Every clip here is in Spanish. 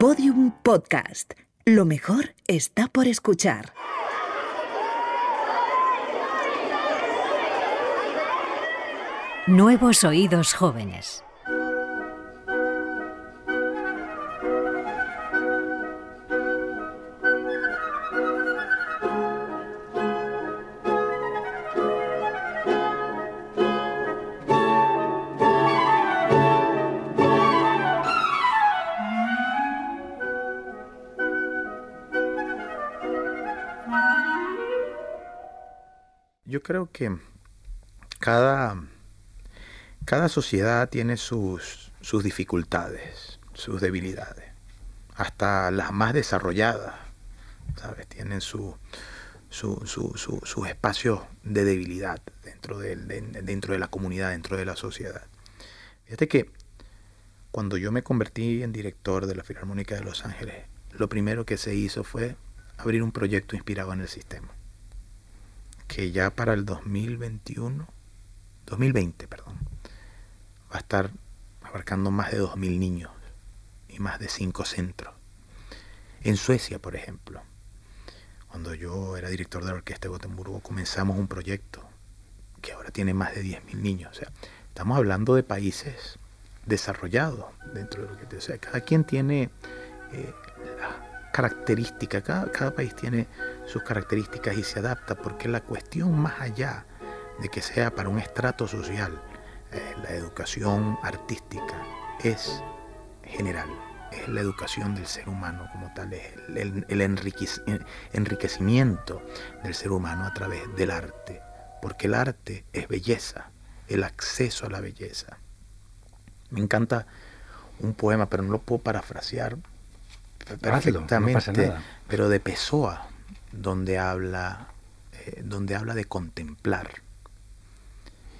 Podium Podcast. Lo mejor está por escuchar. Nuevos oídos jóvenes. Yo creo que cada, cada sociedad tiene sus, sus dificultades, sus debilidades. Hasta las más desarrolladas, ¿sabes? Tienen su, su, su, su- sus espacios de debilidad dentro, de, dentro de la comunidad, dentro de la sociedad. Fíjate que cuando yo me convertí en director de la Filarmónica de Los Ángeles, lo primero que se hizo fue abrir un proyecto inspirado en el sistema que ya para el 2021, 2020, perdón, va a estar abarcando más de 2.000 niños y más de 5 centros. En Suecia, por ejemplo, cuando yo era director de la Orquesta de Gotemburgo, comenzamos un proyecto que ahora tiene más de 10.000 niños. O sea, estamos hablando de países desarrollados dentro de lo que te... O sea, cada quien tiene eh, la característica, cada, cada país tiene sus características y se adapta, porque la cuestión más allá de que sea para un estrato social, eh, la educación artística es general, es la educación del ser humano como tal, es el, el- el enriquec- en- enriquecimiento del ser humano a través del arte, porque el arte es belleza, el acceso a la belleza. Me encanta un poema, pero no lo puedo parafrasear Hazlo, no perfectamente, pasa nada. pero de Pessoa, donde habla, eh, donde habla de contemplar.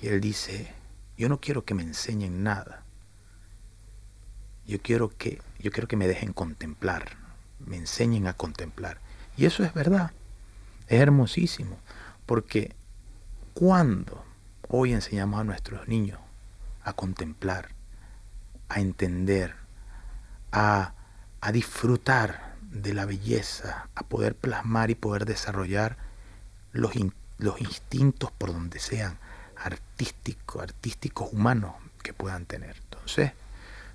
Y él dice, yo no quiero que me enseñen nada. Yo quiero que, yo quiero que me dejen contemplar, me enseñen a contemplar. Y eso es verdad, es hermosísimo, porque cuando hoy enseñamos a nuestros niños a contemplar, a entender, a, a disfrutar de la belleza, a poder plasmar y poder desarrollar los, los instintos por donde sean artísticos, artísticos humanos que puedan tener. Entonces,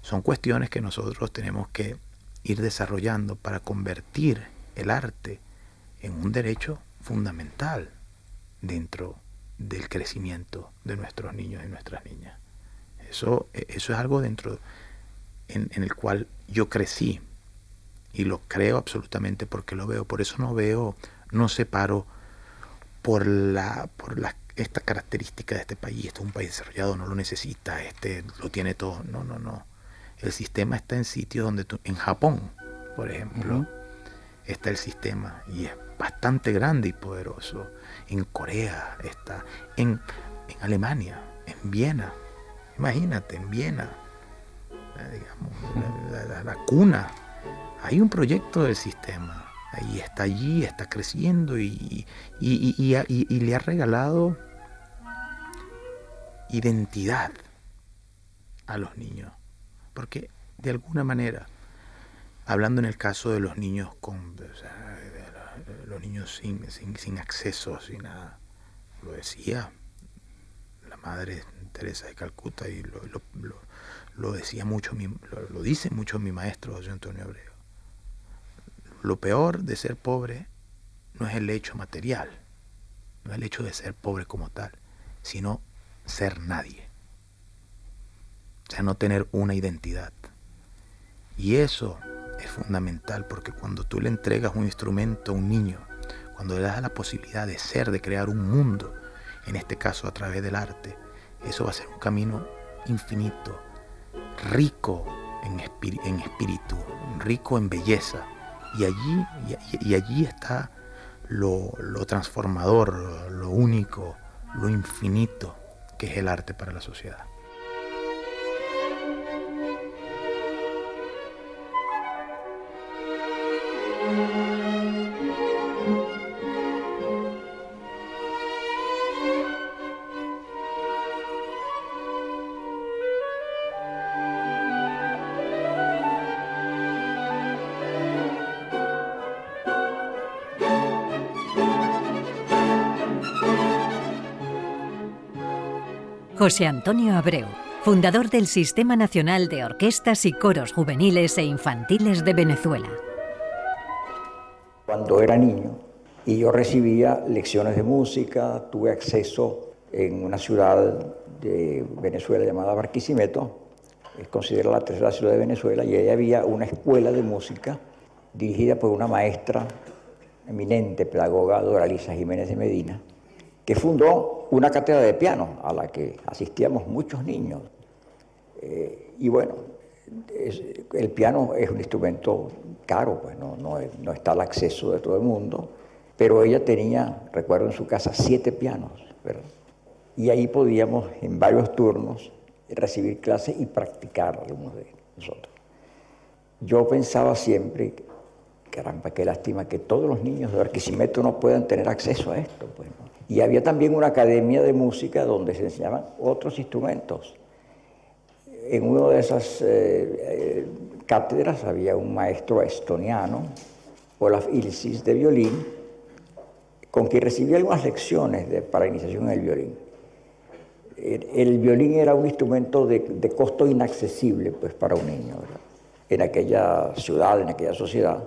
son cuestiones que nosotros tenemos que ir desarrollando para convertir el arte en un derecho fundamental dentro del crecimiento de nuestros niños y nuestras niñas. Eso, e- eso es algo dentro en, en el cual yo crecí y lo creo absolutamente porque lo veo. Por eso no veo, no separo por la, por la esta característica de este país. Este es un país desarrollado, no lo necesita, este lo tiene todo. No, no, no. El sistema está en sitios donde tú, en Japón, por ejemplo, está el sistema y es bastante grande y poderoso. En Corea está, en, en Alemania, en Viena. Imagínate, en Viena, eh, digamos, la, la- la cuna. Hay un proyecto del sistema. Ahí está allí, está creciendo y, y- y- y y- y le ha regalado identidad a los niños. Porque de alguna manera, hablando en el caso de los niños con o sea, los niños sin, sin, sin acceso, sin nada, lo decía la madre Teresa de Calcuta y lo, lo- decía mucho, lo dice mucho mi maestro José Antonio Abreu. Lo peor de ser pobre no es el hecho material, no es el hecho de ser pobre como tal, sino ser nadie. O sea, no tener una identidad. Y eso es fundamental porque cuando tú le entregas un instrumento a un niño, cuando le das la posibilidad de ser, de crear un mundo, en este caso a través del arte, eso va a ser un camino infinito, rico en, espíritu, rico en belleza. Y allí, y, allí está lo, lo transformador, lo único, lo infinito que es el arte para la sociedad. José Antonio Abreu, fundador del Sistema Nacional de Orquestas y Coros Juveniles e Infantiles de Venezuela. Cuando era niño y yo recibía lecciones de música, tuve acceso en una ciudad de Venezuela llamada Barquisimeto, es considerada la tercera ciudad de Venezuela, y ahí había una escuela de música dirigida por una maestra eminente, pedagoga Doralisa Jiménez de Medina, que fundó una cátedra de piano a la que asistíamos muchos niños. Eh, y bueno, el piano es un instrumento caro, pues no, no, está al acceso de todo el mundo, pero ella tenía, recuerdo en su casa, siete pianos, ¿verdad? Y ahí podíamos en varios turnos recibir clases y practicar algunos de nosotros. Yo pensaba siempre, caramba, qué lástima que todos los niños de Barquisimeto no puedan tener acceso a esto. Pues, Y había también una academia de música donde se enseñaban otros instrumentos. En una de esas eh, eh, cátedras había un maestro estoniano, Olaf Ilsis, de violín, con quien recibía algunas lecciones de, para iniciación en el violín el, violín era un instrumento de, costo inaccesible pues, para un niño, en aquella ciudad, en aquella sociedad.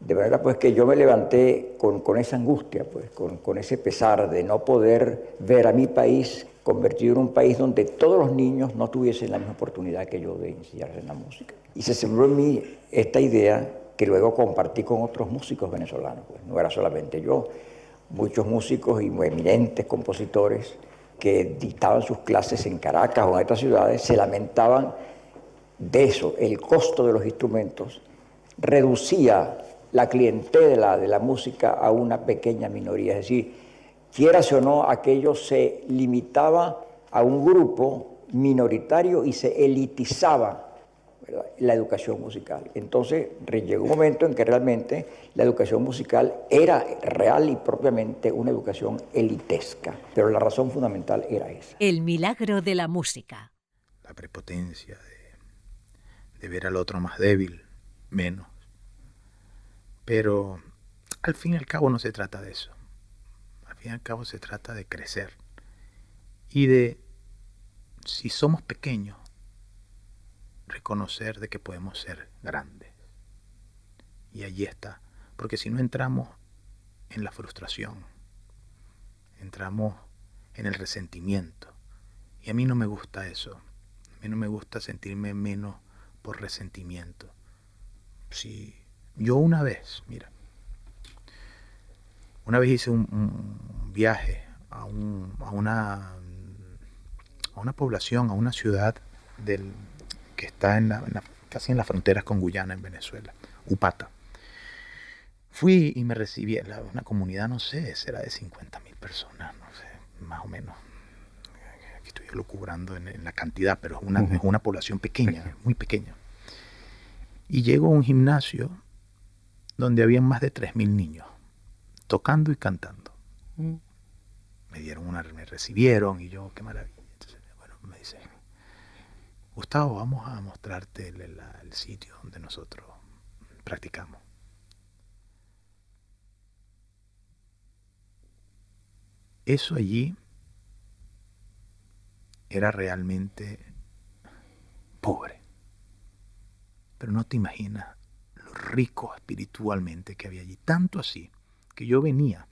De manera pues que yo me levanté con, esa angustia, pues, con, ese pesar de no poder ver a mi país convertido en un país donde todos los niños no tuviesen la misma oportunidad que yo de iniciarse en la música. Y se sembró en mí esta idea que luego compartí con otros músicos venezolanos, pues no era solamente yo, muchos músicos y eminentes compositores que dictaban sus clases en Caracas o en otras ciudades se lamentaban de eso, el costo de los instrumentos reducía la clientela de la música a una pequeña minoría, es decir, quieras o no, aquello se limitaba a un grupo minoritario y se elitizaba la educación musical. Entonces llegó un momento en que realmente la educación musical era real y propiamente una educación elitesca, pero la razón fundamental era esa. El milagro de la música. La prepotencia de, de ver al otro más débil, menos. Pero al fin y al cabo no se trata de eso. Al fin y al cabo se trata de crecer y de, si somos pequeños, reconocer de que podemos ser grandes. Y allí está. Porque si no entramos en la frustración, entramos en el resentimiento. Y a mí no me gusta eso. A mí no me gusta sentirme menos por resentimiento. Si yo una vez, mira, una vez hice un, viaje a, un, a, una, a una población, a una ciudad del, que está en casi en las fronteras con Guyana, en Venezuela, Upata. Fui y me recibí, una comunidad, no sé, será de 50 mil personas, no sé, más o menos. Aquí estoy lucubrando en, en la cantidad, pero es una, una población pequeña, muy pequeña. Y llego a un gimnasio donde había más de 3 mil niños, tocando y cantando. Mm. Me dieron una, me recibieron y yo, qué maravilla. Entonces, bueno, me dice, Gustavo, vamos a mostrarte el, sitio donde nosotros practicamos. Eso allí era realmente pobre. Pero no te imaginas rico espiritualmente que había allí. Tanto así que yo venía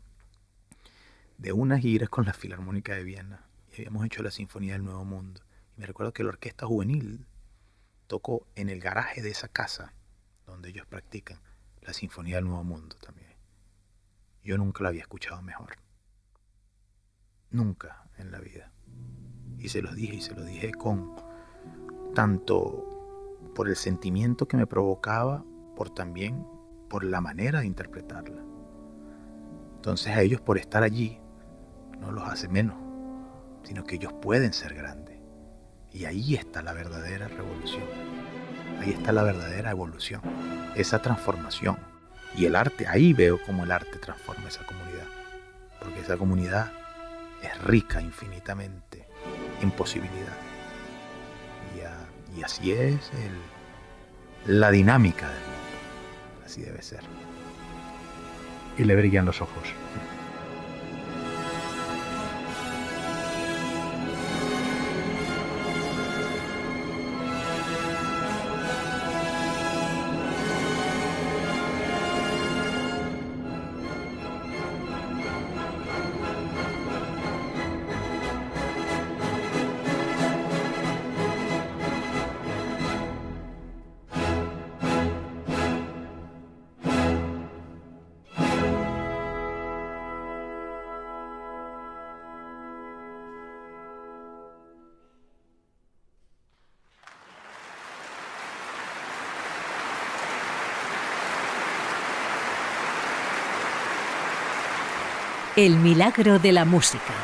de unas giras con la Filarmónica de Viena y habíamos hecho la Sinfonía del Nuevo Mundo. Me recuerdo que la orquesta juvenil tocó en el garaje de esa casa donde ellos practican la Sinfonía del Nuevo Mundo también. Yo nunca la había escuchado mejor. Nunca en la vida. Y se los dije y se lo dije con tanto por el sentimiento que me provocaba, por también por la manera de interpretarla. Entonces a ellos por estar allí no los hace menos, sino que ellos pueden ser grandes. Y ahí está la verdadera revolución. Ahí está la verdadera evolución. Esa transformación. Y el arte, ahí veo cómo el arte transforma esa comunidad. Porque esa comunidad es rica infinitamente en posibilidades. Y, así es la dinámica. Así debe ser. Y le brillan los ojos. El milagro de la música.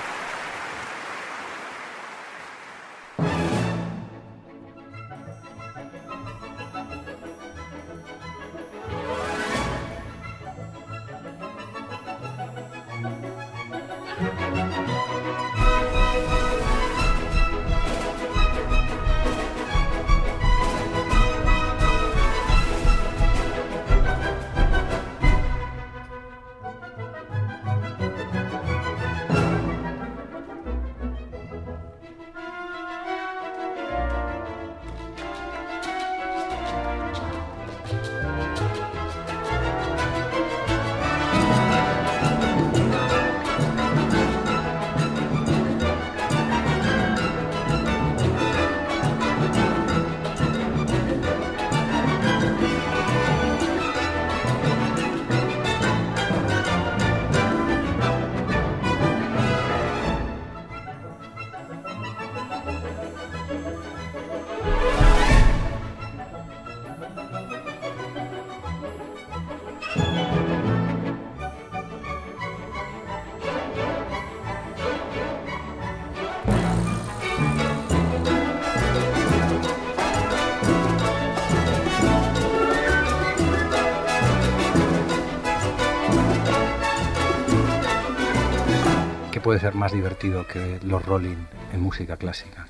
Puede ser más divertido que los Rolling en música clásica?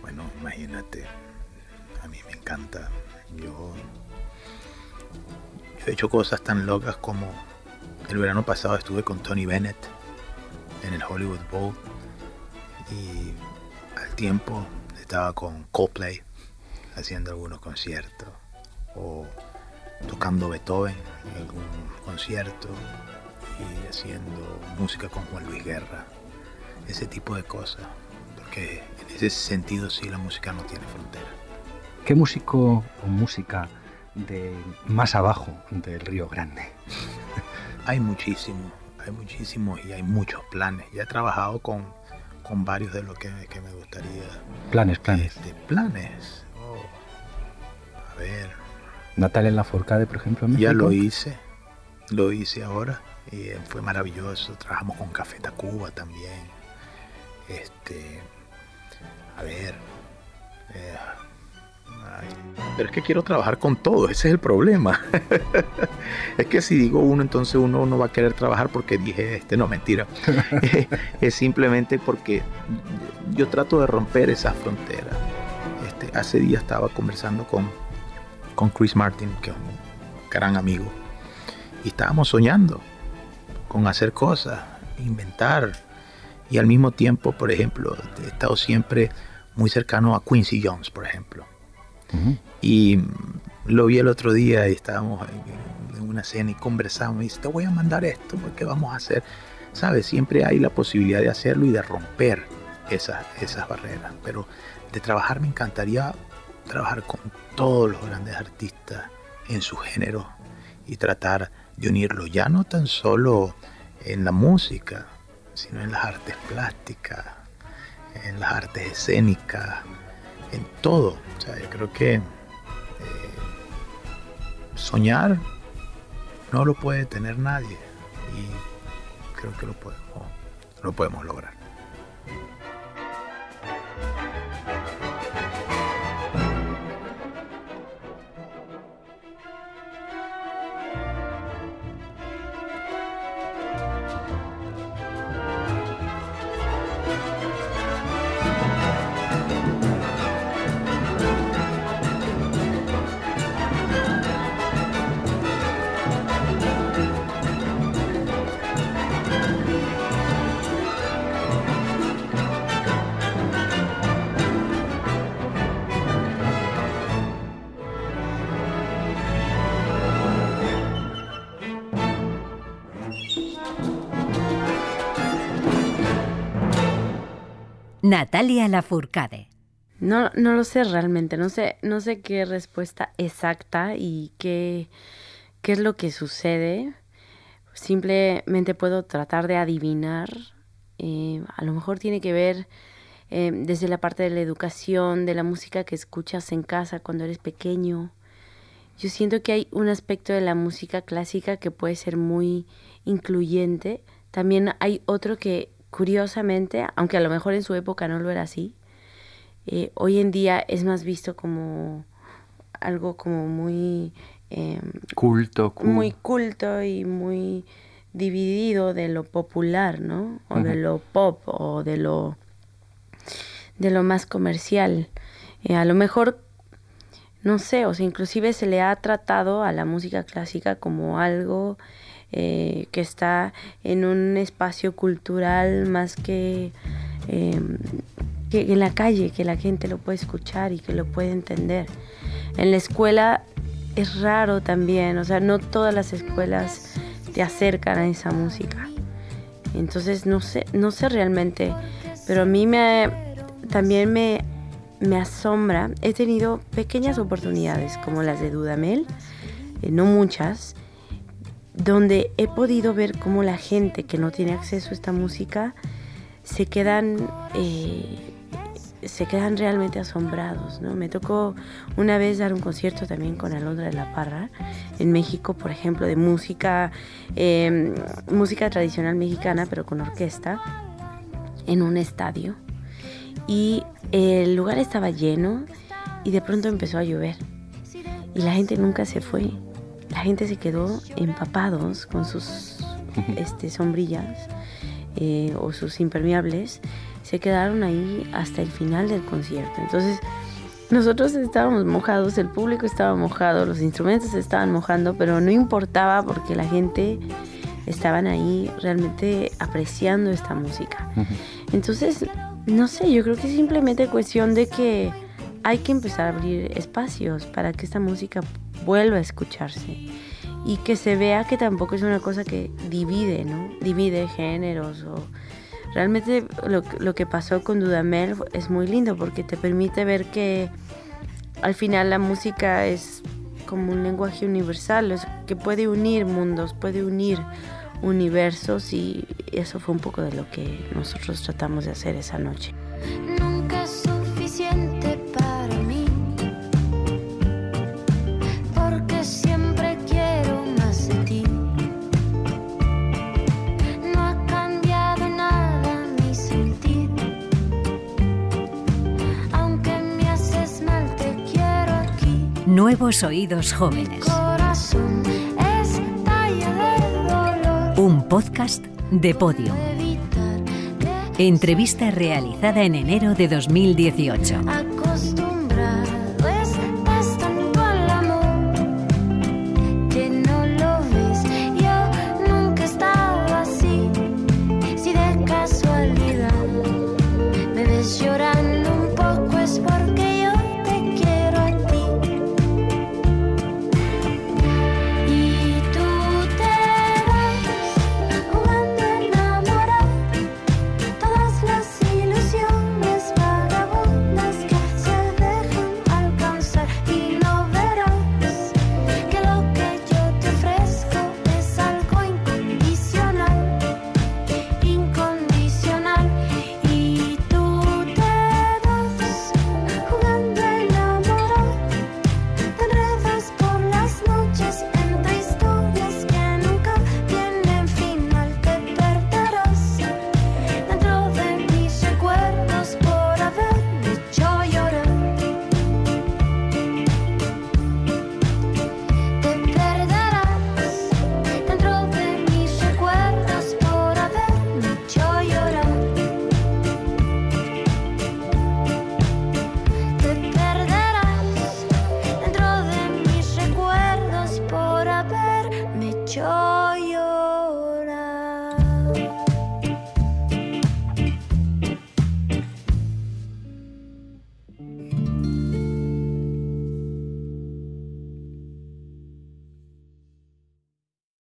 Bueno, imagínate, a mí me encanta. Yo, he hecho cosas tan locas como el verano pasado estuve con Tony Bennett en el Hollywood Bowl y al tiempo estaba con Coldplay haciendo algunos conciertos o tocando Beethoven en algún concierto y haciendo música con Juan Luis Guerra, ese tipo de cosas, porque en ese sentido sí la música no tiene frontera. ¿Qué músico o música de más abajo del Río Grande? hay muchísimo, hay muchísimos y hay muchos planes. Ya he trabajado con, con varios de los que, que me gustaría. Planes, planes. Este, planes. Oh, a ver. Natalia Lafourcade, por ejemplo. Ya lo hice, lo hice ahora y fue maravilloso. Trabajamos con Café Tacuba también. Este, a ver. Eh, pero es que quiero trabajar con todo, ese es el problema. es que si digo uno, entonces uno no va a querer trabajar porque dije este, no, mentira. es simplemente porque yo trato de romper esa frontera. Este, hace días estaba conversando con, con Chris Martin, que es un gran amigo, y estábamos soñando con hacer cosas, inventar. Y al mismo tiempo, por ejemplo, he estado siempre muy cercano a Quincy Jones, por ejemplo. Y lo vi el otro día y estábamos en, una cena y conversamos y dice, te voy a mandar esto porque vamos a hacer, ¿sabes? Siempre hay la posibilidad de hacerlo y de romper esas, esas barreras. Pero de trabajar me encantaría trabajar con todos los grandes artistas en su género y tratar de unirlo ya no tan solo en la música, sino en las artes plásticas, en las artes escénicas, en todo. O sea, yo creo que eh, soñar no lo puede tener nadie y creo que lo podemos, lo podemos lograr. Natalia Lafourcade. No, no lo sé realmente, no sé, no sé qué respuesta exacta y qué, qué es lo que sucede. Simplemente puedo tratar de adivinar. Eh, a lo mejor tiene que ver eh, desde la parte de la educación, de la música que escuchas en casa cuando eres pequeño. Yo siento que hay un aspecto de la música clásica que puede ser muy incluyente también hay otro que curiosamente, aunque a lo mejor en su época no lo era así, eh, hoy en día es más visto como algo como muy em, culto, muy culto y muy dividido de lo popular, ¿no? O de lo pop o de lo de lo más comercial. Eh, a lo mejor no sé, o sea, inclusive se le ha tratado a la música clásica como algo eh, que está en un espacio cultural más que, em, que en la calle, que la gente lo puede escuchar y que lo puede entender. En la escuela es raro también, o sea, no todas las escuelas te acercan a esa música. Entonces no sé, no sé realmente, pero a mí me también me me asombra, he tenido pequeñas oportunidades como las de Dudamel, eh, no muchas, donde he podido ver cómo la gente que no tiene acceso a esta música se quedan, eh, se quedan realmente asombrados. ¿no? Me tocó una vez dar un concierto también con Alondra de la Parra en México, por ejemplo, de música, em, música tradicional mexicana, pero con orquesta, en un estadio y el lugar estaba lleno y de pronto empezó a llover y la gente nunca se fue. La gente se quedó empapados con sus este, sombrillas eh, o sus impermeables. Se quedaron ahí hasta el final del concierto. Entonces nosotros estábamos mojados, el público estaba mojado, los instrumentos se estaban mojando, pero no importaba porque la gente estaban ahí realmente apreciando esta música. Entonces no sé, yo creo que es simplemente cuestión de que hay que empezar a abrir espacios para que esta música vuelva a escucharse y que se vea que tampoco es una cosa que divide, ¿no? Divide géneros o realmente lo, que pasó con Dudamel es muy lindo porque te permite ver que al final la música es como un lenguaje universal, que puede unir mundos, puede unir universos y eso fue un poco de lo que nosotros tratamos de hacer esa noche. Nuevos oídos jóvenes. Un podcast de podio. Entrevista realizada en enero de 2018.